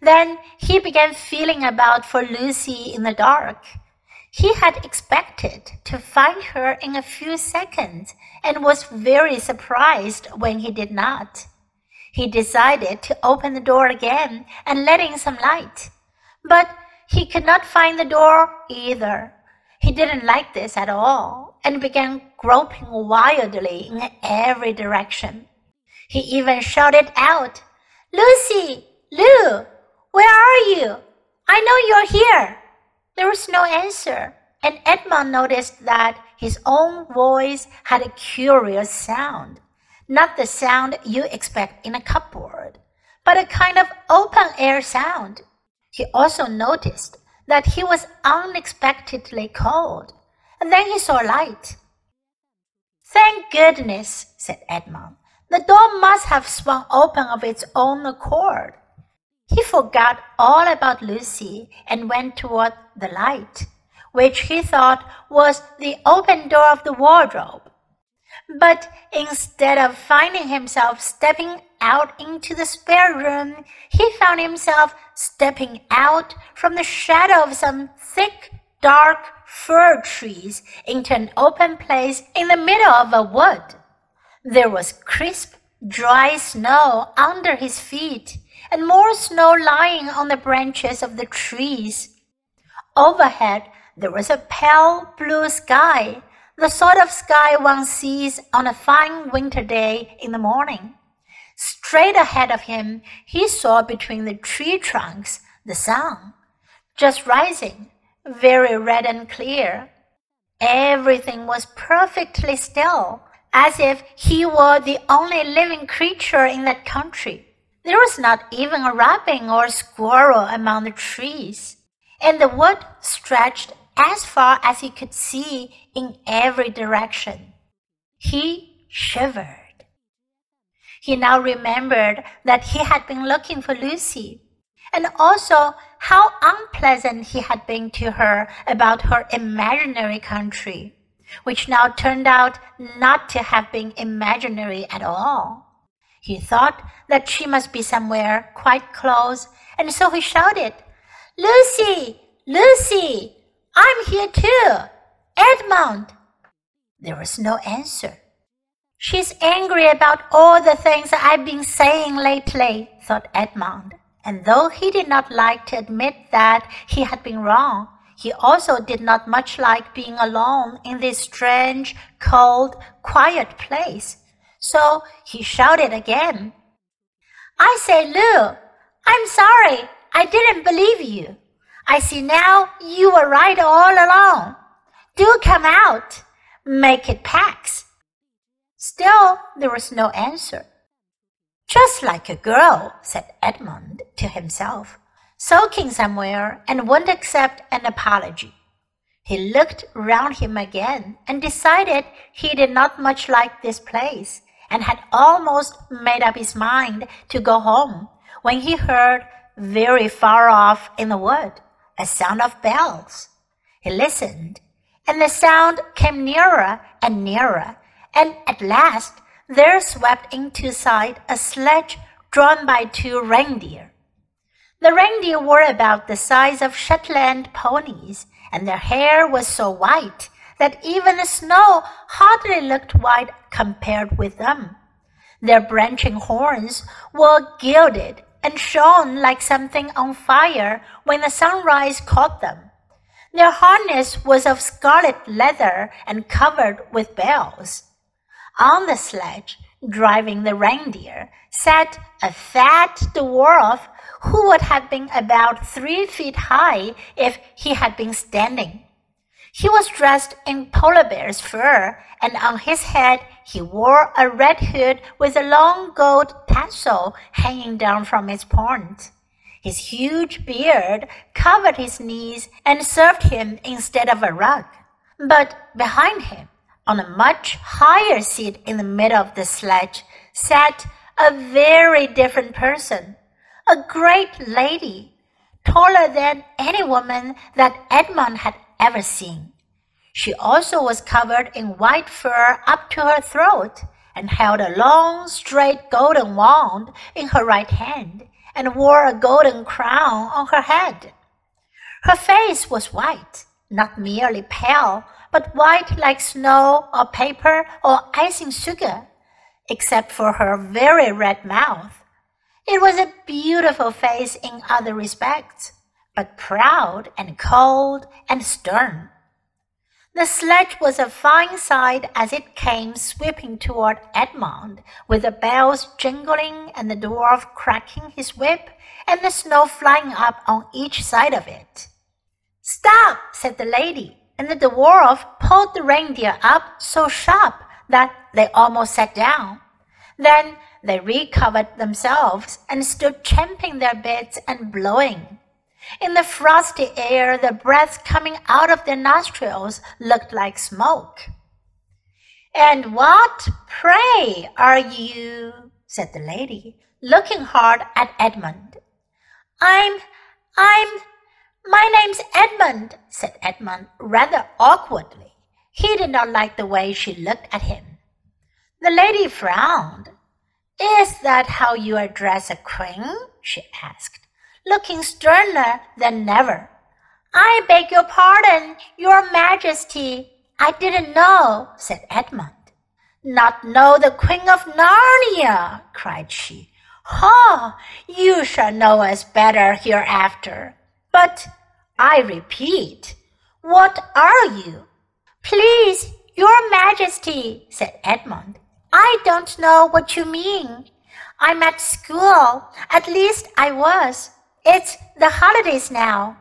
Then he began feeling about for Lucy in the dark. He had expected to find her in a few seconds and was very surprised when he did not. He decided to open the door again and let in some light. But he could not find the door either. He didn't like this at all and began groping wildly in every direction. He even shouted out, Lucy, Lou, where are you? I know you're here. There was no answer, and Edmund noticed that his own voice had a curious sound. Not the sound you expect in a cupboard, but a kind of open air sound. He also noticed that he was unexpectedly cold, and then he saw light. Thank goodness, said Edmund. The door must have swung open of its own accord. He forgot all about Lucy and went toward the light, which he thought was the open door of the wardrobe. But instead of finding himself stepping out into the spare room, he found himself stepping out from the shadow of some thick, dark fir trees into an open place in the middle of a wood. There was crisp, dry snow under his feet, and more snow lying on the branches of the trees. Overhead, there was a pale blue sky, the sort of sky one sees on a fine winter day in the morning. Straight ahead of him, he saw between the tree trunks the sun, just rising, very red and clear. Everything was perfectly still as if he were the only living creature in that country. There was not even a robin or a squirrel among the trees, and the wood stretched as far as he could see in every direction. He shivered. He now remembered that he had been looking for Lucy, and also how unpleasant he had been to her about her imaginary country which now turned out not to have been imaginary at all. He thought that she must be somewhere quite close, and so he shouted, Lucy! Lucy! I'm here too! Edmund! There was no answer. She's angry about all the things I've been saying lately, thought Edmund. And though he did not like to admit that he had been wrong, he also did not much like being alone in this strange, cold, quiet place. So he shouted again. I say, Lou, I'm sorry. I didn't believe you. I see now you were right all along. Do come out. Make it pax. Still, there was no answer. Just like a girl, said Edmund to himself sulking somewhere and won't accept an apology. He looked round him again and decided he did not much like this place and had almost made up his mind to go home when he heard very far off in the wood a sound of bells. He listened, and the sound came nearer and nearer, and at last there swept into sight a sledge drawn by two reindeer. The reindeer were about the size of Shetland ponies, and their hair was so white that even the snow hardly looked white compared with them. Their branching horns were gilded and shone like something on fire when the sunrise caught them. Their harness was of scarlet leather and covered with bells. On the sledge, driving the reindeer, sat a fat dwarf who would have been about three feet high if he had been standing. He was dressed in polar bear's fur, and on his head he wore a red hood with a long gold tassel hanging down from its point. His huge beard covered his knees and served him instead of a rug. But behind him, on a much higher seat in the middle of the sledge, sat a very different person a great lady, taller than any woman that Edmund had ever seen. She also was covered in white fur up to her throat and held a long, straight golden wand in her right hand and wore a golden crown on her head. Her face was white, not merely pale, but white like snow or paper or icing sugar, except for her very red mouth. It was a beautiful face in other respects, but proud and cold and stern. The sledge was a fine sight as it came sweeping toward Edmund, with the bells jingling and the dwarf cracking his whip and the snow flying up on each side of it. Stop, said the lady, and the dwarf pulled the reindeer up so sharp that they almost sat down. Then they recovered themselves and stood champing their bits and blowing. In the frosty air, the breath coming out of their nostrils looked like smoke. And what, pray, are you? said the lady, looking hard at Edmund. I'm, I'm, my name's Edmund, said Edmund rather awkwardly. He did not like the way she looked at him. The lady frowned. Is that how you address a queen? she asked looking sterner than ever. I beg your pardon, your majesty. I didn't know, said Edmund. Not know the Queen of Narnia, cried she. Ha! You shall know us better hereafter. But I repeat, what are you? Please, your majesty, said Edmund. I don't know what you mean. I'm at school. At least I was. It's the holidays now.